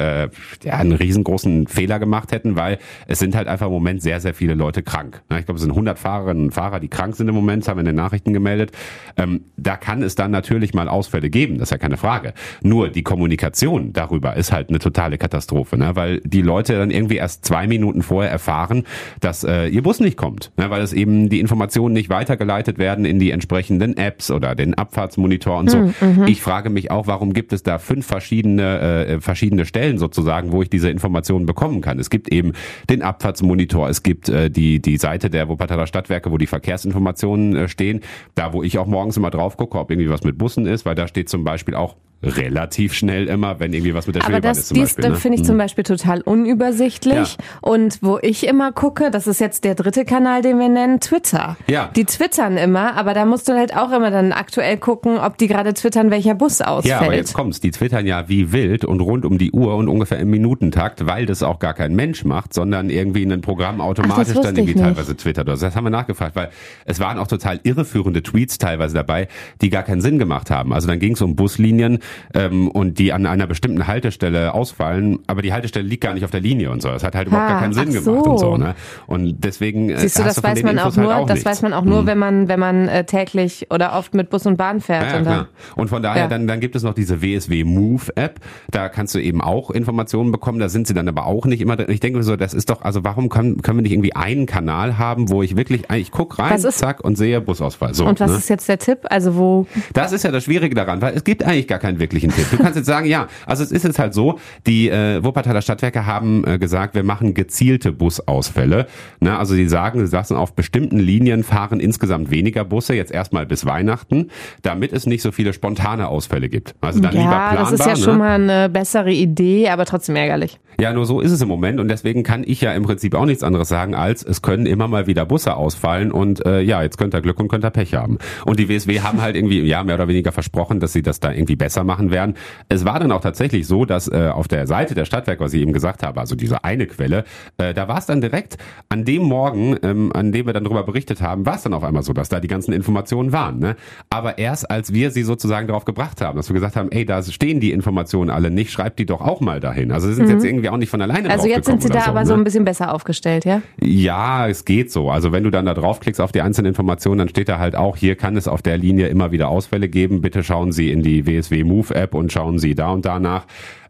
äh, ja, einen riesengroßen Fehler gemacht hätten, weil es sind halt einfach im Moment sehr, sehr viele Leute krank. Ich glaube, es sind 100 Fahrerinnen und Fahrer, die krank sind im Moment, haben wir in den Nachrichten gemeldet. Ähm, da kann es dann natürlich mal Ausfälle geben, das ist ja keine Frage. Nur die Kommunikation darüber ist halt eine totale Katastrophe, ne? weil die Leute dann irgendwie erst zwei Minuten vorher erfahren, dass äh, ihr Bus nicht kommt, ne? weil es eben die Informationen nicht weitergeleitet werden in die entsprechenden Apps oder den Abfahrtsmonitor und so. Mhm. mhm. Ich frage mich auch, warum gibt es da fünf verschiedene äh, verschiedene Stellen sozusagen, wo ich diese Informationen bekommen kann. Es gibt eben den Abfahrtsmonitor, es gibt äh, die die Seite der Wuppertaler Stadtwerke, wo die Verkehrsinformationen äh, stehen. Da, wo ich auch morgens immer drauf gucke, ob irgendwie was mit Bussen ist, weil da steht zum Beispiel auch relativ schnell immer, wenn irgendwie was mit der Aber Schwebebahn das, ist zum dies, Beispiel. das finde ich ne? zum Beispiel total unübersichtlich. Ja. Und wo ich immer gucke, das ist jetzt der dritte Kanal, den wir nennen, Twitter. Ja. Die twittern immer, aber da musst du halt auch immer dann aktuell gucken, ob die gerade twittern, welcher Bus ausfällt. Ja, aber jetzt kommt's. Die twittern ja wie wild und rund um die Uhr und ungefähr im Minutentakt, weil das auch gar kein Mensch macht, sondern irgendwie ein Programm automatisch Ach, dann irgendwie teilweise twittert. Also das haben wir nachgefragt, weil es waren auch total irreführende Tweets teilweise dabei, die gar keinen Sinn gemacht haben. Also dann ging's um Buslinien ähm, und die an einer bestimmten Haltestelle ausfallen, aber die Haltestelle liegt gar nicht auf der Linie und so. Das hat halt überhaupt Ah, gar keinen Sinn so. gemacht und so. Ne? Und deswegen äh, Siehst du, das du von weiß man auch nur, halt auch das nichts. weiß man auch nur, wenn man, wenn man äh, täglich oder oft mit Bus und Bahn fährt. Ja, und dann. Und von daher, Ja. dann, dann gibt es noch diese WSW Move App. Da kannst du eben auch Informationen bekommen. Da sind sie dann aber auch nicht immer drin. Ich denke mir so, das ist doch, also warum können, können wir nicht irgendwie einen Kanal haben, wo ich wirklich, ich guck rein, zack, und sehe Busausfall. So, und was ne? ist jetzt der Tipp? Also wo Das ist ja das Schwierige daran, weil es gibt eigentlich gar keinen wirklichen Tipp. Du kannst jetzt sagen, ja, also es ist jetzt halt so, die äh, Wuppertaler Stadtwerke haben äh, gesagt, wir machen gezielte Busausfälle. Ne? Also die sagen, sie sagen, auf bestimmten Linien fahren insgesamt weniger Busse, jetzt erstmal bis Weihnachten, damit es nicht so viele spontane Ausfälle gibt. Also dann lieber ja, planbar. das ist ja ne? schon mal eine bessere Idee, aber trotzdem ärgerlich. Ja, nur so ist es im Moment und deswegen kann ich ja im Prinzip auch nichts anderes sagen, als es können immer mal wieder Busse ausfallen und äh, ja, jetzt könnt ihr Glück und könnt ihr Pech haben. Und die WSW haben halt irgendwie ja mehr oder weniger versprochen, dass sie das da irgendwie besser machen werden. Es war dann auch tatsächlich so, dass äh, auf der Seite der Stadtwerke, was ich eben gesagt habe, also diese eine Quelle, äh, da war es dann direkt an dem Morgen, ähm, an dem wir dann darüber berichtet haben, war es dann auf einmal so, dass da die ganzen Informationen waren. Ne? Aber erst als wir sie sozusagen darauf gebracht haben, dass wir gesagt haben, ey, da stehen die Informationen alle nicht, schreibt die doch auch mal dahin. Also sie sind jetzt irgendwie auch nicht von alleine Also jetzt sind sie da so, aber ne? so ein bisschen besser aufgestellt, ja? Ja, es geht so. Also wenn du dann da draufklickst auf die einzelnen Informationen, dann steht da halt auch, hier kann es auf der Linie immer wieder Ausfälle geben. Bitte schauen Sie in die WSW Move App und schauen Sie da und da nach.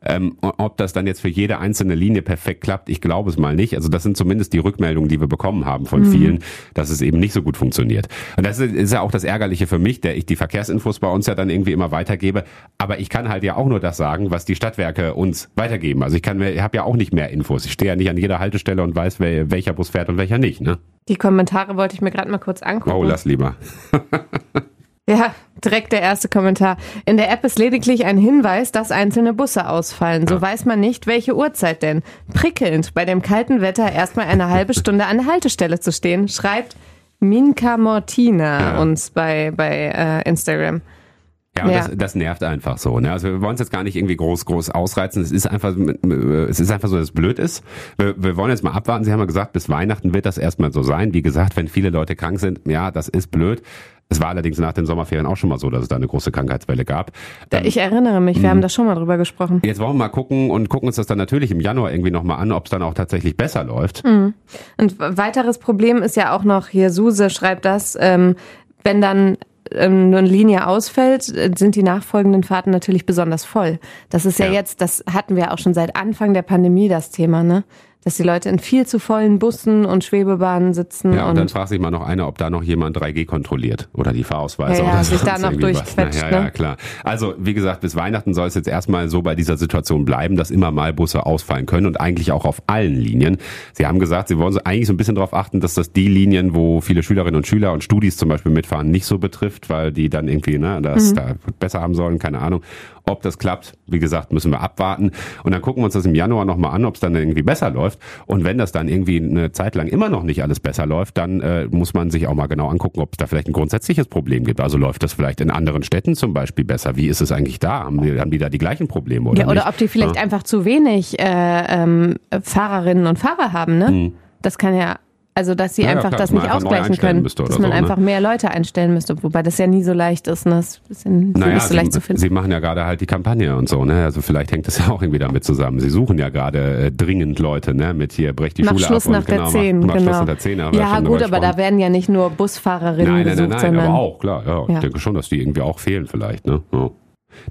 Ähm, ob das dann jetzt für jede einzelne Linie perfekt klappt, ich glaube es mal nicht. Also das sind zumindest die Rückmeldungen, die wir bekommen haben von vielen, dass es eben nicht so gut funktioniert. Und das ist, ja auch das Ärgerliche für mich, der ich die Verkehrsinfos bei uns ja dann irgendwie immer weitergebe. Aber ich kann halt ja auch nur das sagen, was die Stadtwerke uns weitergeben. Also ich kann mir, ich habe ja auch nicht mehr Infos. Ich stehe ja nicht an jeder Haltestelle und weiß, welcher Bus fährt und welcher nicht. Ne? Die Kommentare wollte ich mir gerade mal kurz angucken. Oh, lass lieber. [laughs] Ja, direkt der erste Kommentar. In der App ist lediglich ein Hinweis, dass einzelne Busse ausfallen. So weiß man nicht, welche Uhrzeit denn. Prickelnd, bei dem kalten Wetter erstmal eine halbe Stunde an der Haltestelle zu stehen, schreibt Minka Mortina Ja. uns bei, bei äh, Instagram. Ja, Ja. Das, das nervt einfach so. Ne? Also wir wollen es jetzt gar nicht irgendwie groß, groß ausreizen. Es ist einfach, es ist einfach so, dass es blöd ist. Wir, wir wollen jetzt mal abwarten. Sie haben ja gesagt, bis Weihnachten wird das erstmal so sein. Wie gesagt, wenn viele Leute krank sind, ja, das ist blöd. Es war allerdings nach den Sommerferien auch schon mal so, dass es da eine große Krankheitswelle gab. Da, ich erinnere mich, wir haben da schon mal drüber gesprochen. Jetzt wollen wir mal gucken und gucken uns das dann natürlich im Januar irgendwie nochmal an, ob es dann auch tatsächlich besser läuft. Und weiteres Problem ist ja auch noch, hier Suse schreibt das, ähm, wenn dann ähm, nur eine Linie ausfällt, äh, sind die nachfolgenden Fahrten natürlich besonders voll. Das ist ja, Ja. jetzt, das hatten wir auch schon seit Anfang der Pandemie das Thema, ne? Dass die Leute in viel zu vollen Bussen und Schwebebahnen sitzen Ja, und, dann und fragt sich mal noch einer, ob da noch jemand 3G kontrolliert oder die Fahrausweise Ja, ja, oder sich da noch durchquetscht, Na, ja, ja, ne? klar. Also, wie gesagt, bis Weihnachten soll es jetzt erstmal so bei dieser Situation bleiben, dass immer mal Busse ausfallen können und eigentlich auch auf allen Linien. Sie haben gesagt, Sie wollen so eigentlich so ein bisschen darauf achten, dass das die Linien, wo viele Schülerinnen und Schüler und Studis zum Beispiel mitfahren, nicht so betrifft, weil die dann irgendwie, ne, das Mhm. da besser haben sollen, keine Ahnung. Ob das klappt, wie gesagt, müssen wir abwarten. Und dann gucken wir uns das im Januar nochmal an, ob es dann irgendwie besser läuft. Und wenn das dann irgendwie eine Zeit lang immer noch nicht alles besser läuft, dann äh, muss man sich auch mal genau angucken, ob es da vielleicht ein grundsätzliches Problem gibt. Also läuft das vielleicht in anderen Städten zum Beispiel besser? Wie ist es eigentlich da? Haben die, haben die da die gleichen Probleme oder ja, oder nicht? ob die vielleicht Ja. einfach zu wenig äh, ähm, Fahrerinnen und Fahrer haben, ne? Das kann ja, also dass sie Ja, ja, einfach klar, das nicht ausgleichen können, dass man so, ne? einfach mehr Leute einstellen müsste, wobei das ja nie so leicht ist, ne? Das ist bisschen Naja, nicht so leicht zu sie, finden. sie machen ja gerade halt die Kampagne und so, ne? Also vielleicht hängt das ja auch irgendwie damit zusammen. Sie suchen ja gerade äh, dringend Leute, ne? Mit hier brecht die Mach Schule Schluss ab nach und der genau, 10, mach, mach genau. Schluss nach der 10. haben wir ja, gut, aber da werden ja nicht nur Busfahrerinnen Nein, nein, gesucht, nein, nein, sondern aber auch, klar. Ja, Ja. Ich denke schon, dass die irgendwie auch fehlen vielleicht. Ne? Ja.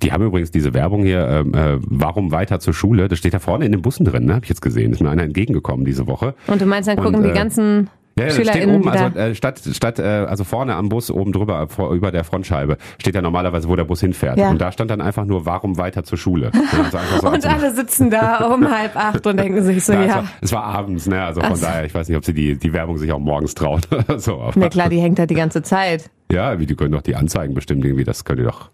Die haben übrigens diese Werbung hier, ähm, äh, warum weiter zur Schule? Das steht da vorne in den Bussen drin, ne? habe ich jetzt gesehen. Ist mir einer entgegengekommen diese Woche. Und du meinst, dann Und, gucken die äh, ganzen Ja, ja, steht oben, also äh, statt, statt äh, also vorne am Bus oben drüber, vor, über der Frontscheibe, steht ja normalerweise, wo der Bus hinfährt. Ja. Und da stand dann einfach nur, warum weiter zur Schule? Also so [laughs] und alle sitzen da [laughs] um halb acht und denken sich so, Ja, es, ja. war, es war abends, ne? Also von Ach so. daher, ich weiß nicht, ob sie die, die Werbung sich auch morgens trauen [laughs] oder so. Aber, Na klar, die hängt da die ganze Zeit. Ja, wie die können doch die Anzeigen bestimmt irgendwie, das könnt ihr doch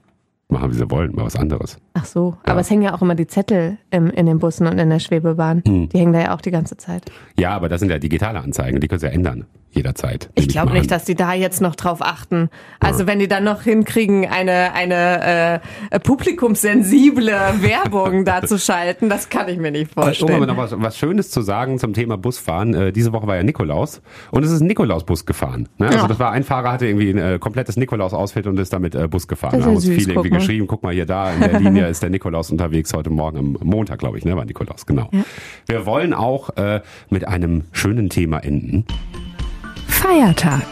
machen, wie sie wollen, mal was anderes. Ach so, aber es hängen ja auch immer die Zettel im, in den Bussen und in der Schwebebahn. Hm. Die hängen da ja auch die ganze Zeit. Ja, aber das sind ja digitale Anzeigen, die können sie ja ändern, jederzeit. Ich glaube nicht, dass die da jetzt noch drauf achten. Also wenn die dann noch hinkriegen, eine, eine äh, publikumssensible [laughs] Werbung da zu schalten, das kann ich mir nicht Um aber vorstellen. noch was, was Schönes zu sagen zum Thema Busfahren. Äh, diese Woche war ja Nikolaus und es ist ein Nikolausbus gefahren. Ne? Also Ja. das war ein Fahrer hatte irgendwie ein äh, komplettes Nikolaus-Outfit und ist damit äh, Bus gefahren. Das ist Da haben ja uns viele irgendwie. Geschrieben, guck mal hier da in der Linie ist der Nikolaus unterwegs heute Morgen am Montag, glaube ich, ne, war Nikolaus, genau. Wir wollen auch äh, mit einem schönen Thema enden. Feiertag.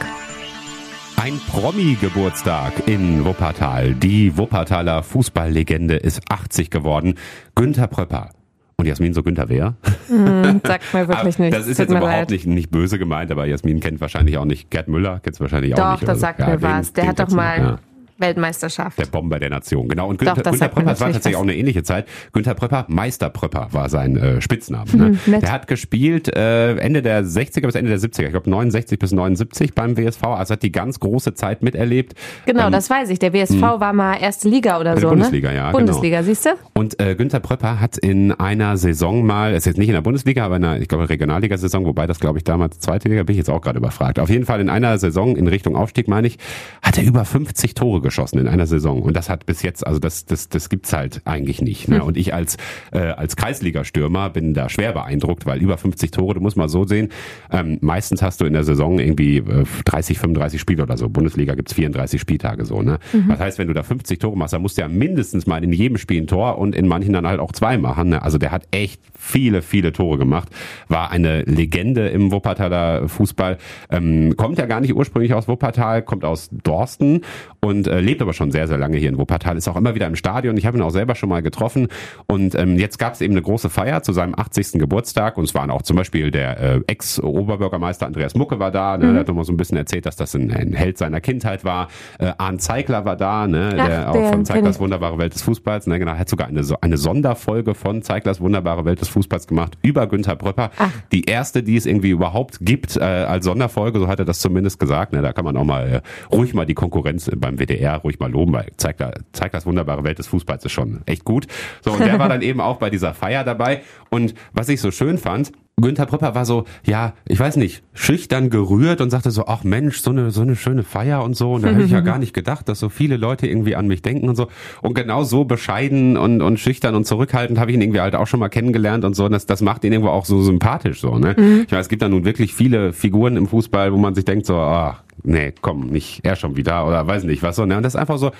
Ein Promi-Geburtstag in Wuppertal. Die Wuppertaler Fußballlegende ist 80 geworden. Günther Pröpper. Und Jasmin, so Günther wer? Hm, sagt mir [laughs] wirklich nicht. Das ist Tut jetzt überhaupt leid. nicht, nicht böse gemeint, aber Jasmin kennt wahrscheinlich auch nicht Gerd Müller, kennt wahrscheinlich auch Doch, nicht. das oder so. sagt Ja, mir was. Der hat doch mal Ja. Weltmeisterschaft. Der Bomber der Nation, genau. Und Günther, Günther Pröpper, das war tatsächlich was. auch eine ähnliche Zeit. Günther Pröpper, Meister Pröpper war sein äh, Spitzname. Ne? Mhm. Der hat gespielt äh, Ende der 60er bis Ende der 70er, ich glaube 69 bis 79 beim WSV, also hat die ganz große Zeit miterlebt. Genau, Ähm, das weiß ich. Der WSV war mal erste Liga oder der so, Bundesliga, ne? ja, Bundesliga, siehst du? Und äh, Günther Pröpper hat in einer Saison mal, ist jetzt nicht in der Bundesliga, aber in einer, ich glaube, Regionalliga-Saison, wobei das, glaube ich, damals zweite Liga, bin ich jetzt auch gerade überfragt. Auf jeden Fall in einer Saison in Richtung Aufstieg, meine ich, hat er über 50 Tore geschossen in einer Saison. Und das hat bis jetzt, also das, das, das gibt's halt eigentlich nicht. Ne? Und ich als, äh, als Kreisligastürmer bin da schwer beeindruckt, weil über 50 Tore, du musst mal so sehen, ähm, meistens hast du in der Saison irgendwie äh, 30, 35 Spiele oder so. Bundesliga gibt's 34 Spieltage so. Ne? Das heißt, wenn du da 50 Tore machst, dann musst du ja mindestens mal in jedem Spiel ein Tor und in manchen dann halt auch zwei machen. Ne? Also der hat echt viele, viele Tore gemacht. War eine Legende im Wuppertaler Fußball. Ähm, kommt ja gar nicht ursprünglich aus Wuppertal, kommt aus Dorsten und äh, lebt aber schon sehr, sehr lange hier in Wuppertal. Ist auch immer wieder im Stadion. Ich habe ihn auch selber schon mal getroffen. Und ähm, jetzt gab es eben eine große Feier zu seinem 80. Geburtstag. Und es waren auch zum Beispiel der äh, Ex-Oberbürgermeister Andreas Mucke war da. Ne? Der hat nochmal so ein bisschen erzählt, dass das ein, ein Held seiner Kindheit war. Äh, Arndt Zeigler war da, ne? Ach, der auch der von Zeiglers wunderbare Welt des Fußballs. Ne? Genau, hat sogar eine, eine Sonderfolge von Zeiglers wunderbare Welt des Fußballs gemacht über Günther Bröpper. Die erste, die es irgendwie überhaupt gibt äh, als Sonderfolge, so hat er das zumindest gesagt. Ne? Da kann man auch mal äh, ruhig mal die Konkurrenz beim WDR ruhig mal loben, weil Zeigler, Zeiglers wunderbare Welt des Fußballs ist schon echt gut. So, und der war dann [laughs] eben auch bei dieser Feier dabei. Und was ich so schön fand, Günther Pröpper war so, ja, ich weiß nicht, schüchtern gerührt und sagte so, ach Mensch, so eine, so eine schöne Feier und so. Und da hätte ich ja gar nicht gedacht, dass so viele Leute irgendwie an mich denken und so. Und genau so bescheiden und, und schüchtern und zurückhaltend habe ich ihn irgendwie halt auch schon mal kennengelernt und so. Und das, das macht ihn irgendwo auch so sympathisch so, ne? Ich meine, es gibt da nun wirklich viele Figuren im Fußball, wo man sich denkt so, ach, nee, komm, nicht er schon wieder oder weiß nicht was so, ne? Und das ist einfach so,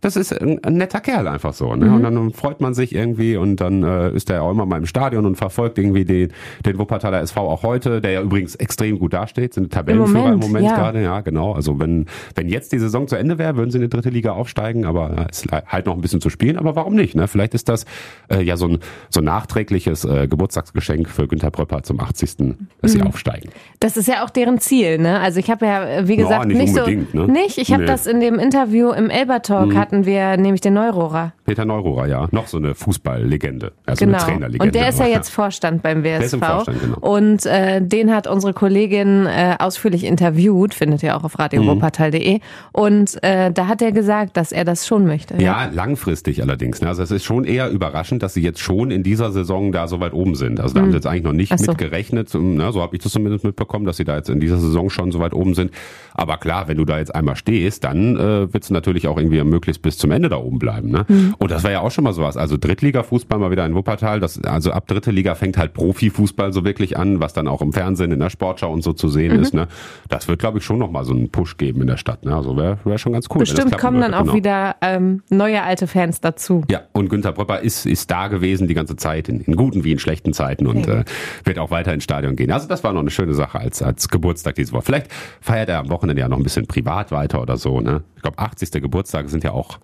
das ist ein, ein netter Kerl einfach so. Ne? Und dann freut man sich irgendwie und dann äh, ist er auch immer mal im Stadion und verfolgt irgendwie den, den Wuppertaler SV auch heute, der ja übrigens extrem gut dasteht, sind Tabellenführer im Moment, Moment, ja. gerade. Ja, genau. Also wenn, wenn jetzt die Saison zu Ende wäre, würden sie in die dritte Liga aufsteigen, aber ja, ist halt noch ein bisschen zu spielen. Aber warum nicht? Ne? Vielleicht ist das äh, ja so ein, so ein nachträgliches äh, Geburtstagsgeschenk für Günther Pröpper zum 80., dass sie aufsteigen. Das ist ja auch deren Ziel, ne? Also ich habe ja, äh, wie Ja, gesagt, nicht nicht, unbedingt, so. ne? Nicht? Ich habe Nee. Mhm. das in dem Interview im Elber Talk hatten wir nämlich den Neurohrer. Peter Neururer, ja. Noch so eine Fußballlegende. Also Genau. eine Trainerlegende. Und der ist ja jetzt [laughs] Vorstand beim WSV. ist im Vorstand, genau. Und äh, den hat unsere Kollegin äh, ausführlich interviewt, findet ihr auch auf Mhm. radiowuppertal.de. Und äh, da hat er gesagt, dass er das schon möchte. Ja, langfristig allerdings. ne? Also es ist schon eher überraschend, dass sie jetzt schon in dieser Saison da so weit oben sind. Also da haben sie jetzt eigentlich noch nicht so. mit gerechnet. Ne? So habe ich das zumindest mitbekommen, dass sie da jetzt in dieser Saison schon so weit oben sind. Aber klar, wenn du da jetzt einmal stehst, dann äh, wird es natürlich auch irgendwie möglichst bis zum Ende da oben bleiben. Ne? Und das war ja auch schon mal sowas. Also Drittliga-Fußball mal wieder in Wuppertal. Das, also ab dritte Liga fängt halt Profifußball so wirklich an, was dann auch im Fernsehen, in der Sportschau und so zu sehen ist. Ne? Das wird, glaube ich, schon nochmal so einen Push geben in der Stadt. Ne? Also wäre wär schon ganz cool. Bestimmt kommen dann auch genau. wieder ähm, neue alte Fans dazu. Ja, und Günther Pröpper ist, ist da gewesen die ganze Zeit, in, in guten wie in schlechten Zeiten und äh, wird auch weiter ins Stadion gehen. Also das war noch eine schöne Sache als, als Geburtstag diese Woche. Vielleicht feiert er am Wochenende ja noch ein bisschen privat weiter oder so. Ne? Ich glaube, 80. Geburtstage sind ja auch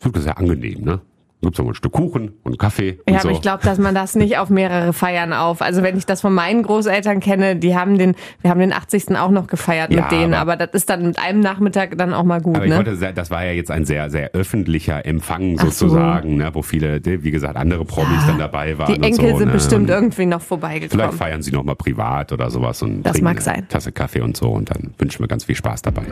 wirklich sehr angenehm. Ne? Gibt's noch mal ein Stück Kuchen und Kaffee und Ja, so. aber ich glaube, dass man das nicht auf mehrere Feiern auf. Also wenn ich das von meinen Großeltern kenne, die haben den, wir haben den 80. auch noch gefeiert Ja, mit denen, aber- aber, das ist dann mit einem Nachmittag dann auch mal gut, Aber ich ne? wollte sagen, das war ja jetzt ein sehr, sehr öffentlicher Empfang Ach so. sozusagen, ne, wo viele, wie gesagt, andere Promis dann dabei waren. Die Enkel so, sind ne? bestimmt irgendwie noch Vielleicht vorbeigekommen. feiern sie noch mal privat oder sowas und Das mag sein. Tasse Kaffee und so und dann wünschen wir ganz viel Spaß dabei.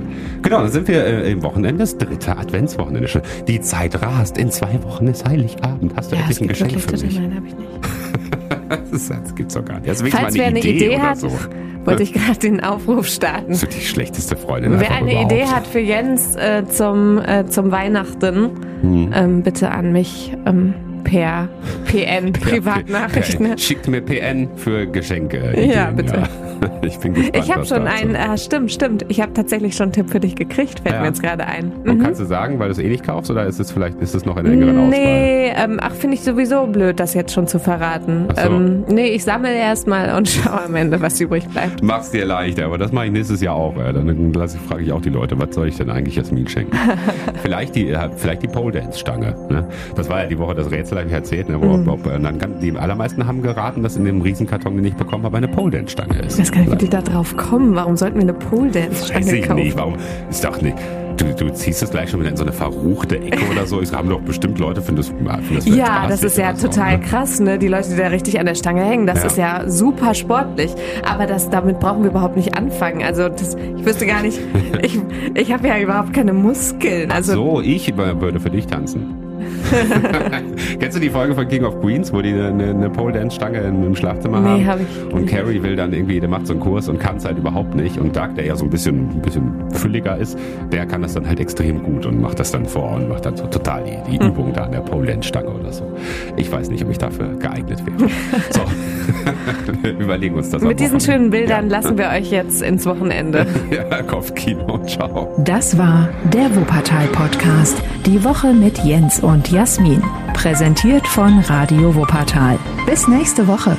Genau, dann sind wir äh, im Wochenende, das dritte Adventswochenende schon. Die Zeit rast, in zwei Wochen ist Heiligabend. Hast du Ja, endlich ein Geschenk für mich? Nein, habe ich nicht. [laughs] Das, das gibt's doch gar nicht. Ist wirklich Falls wer eine Idee, oder hat, so. wollte ich gerade den Aufruf starten. Das ist die schlechteste Freundin. Wer eine überhaupt. Idee hat für Jens äh, zum, äh, zum Weihnachten, Hm. ähm, bitte an mich ähm, per PN, Privatnachricht. Ja, Ne? Schickt mir PN für Geschenke. Ja, bitte. Ja. [laughs] Ich bin gespannt. Ich habe schon einen, äh, stimmt, stimmt. Ich habe tatsächlich schon einen Tipp für dich gekriegt, fällt Ja. mir jetzt gerade ein. Und Mhm. kannst du sagen, weil du es eh nicht kaufst oder ist es vielleicht ist es noch in der engeren Auswahl? Nee, ähm, ach, finde ich sowieso blöd, das jetzt schon zu verraten. Ach so. Ähm, nee, ich sammle erstmal und [laughs] schaue am Ende, was übrig bleibt. Mach's dir leichter, aber das mache ich nächstes Jahr auch. Ja. Dann frage ich auch die Leute, was soll ich denn eigentlich Jasmin schenken? [laughs] vielleicht die, äh, vielleicht die Pole Dance Stange. Ne? Das war ja die Woche das Rätsel, habe ich erzählt. Ne? Wo, Mhm. ob, äh, dann kann, die allermeisten haben geraten, dass in dem Riesenkarton, den ich bekommen habe, eine Pole Dance Stange ist. Ich weiß gar nicht, wie die da drauf kommen. Warum sollten wir eine Pole Dance Weiß ich kaufen? nicht. Warum? Ist doch nicht. Du, du ziehst es gleich schon wieder in so eine verruchte Ecke oder so. Es haben doch bestimmt Leute, finden das, finden das Ja, das ist ja so, total ne? krass, ne? Die Leute, die da richtig an der Stange hängen, das Ja. ist ja super sportlich. Aber das, damit brauchen wir überhaupt nicht anfangen. Also das, ich wüsste gar nicht, [laughs] ich, ich habe ja überhaupt keine Muskeln. Also So, ich würde für dich tanzen. [laughs] Kennst du die Folge von King of Queens, wo die eine, eine Pole Dance Stange im Schlafzimmer Nee, haben? hab ich und nicht. Carrie will dann irgendwie, der macht so einen Kurs und kann es halt überhaupt nicht. Und Doug, der ja so ein bisschen, ein bisschen fülliger ist, der kann das dann halt extrem gut und macht das dann vor und macht dann so total die, die Hm. Übung da an der Pole Dance Stange oder so. Ich weiß nicht, ob ich dafür geeignet wäre. [laughs] so, [laughs] wir überlegen uns das Mit diesen schönen Bildern lassen wir euch jetzt ins Wochenende. Ja, Kopfkino. Ciao. Das war der Wuppertal-Podcast. Die Woche mit Jens und Jasmin. Präsentiert von Radio Wuppertal. Bis nächste Woche.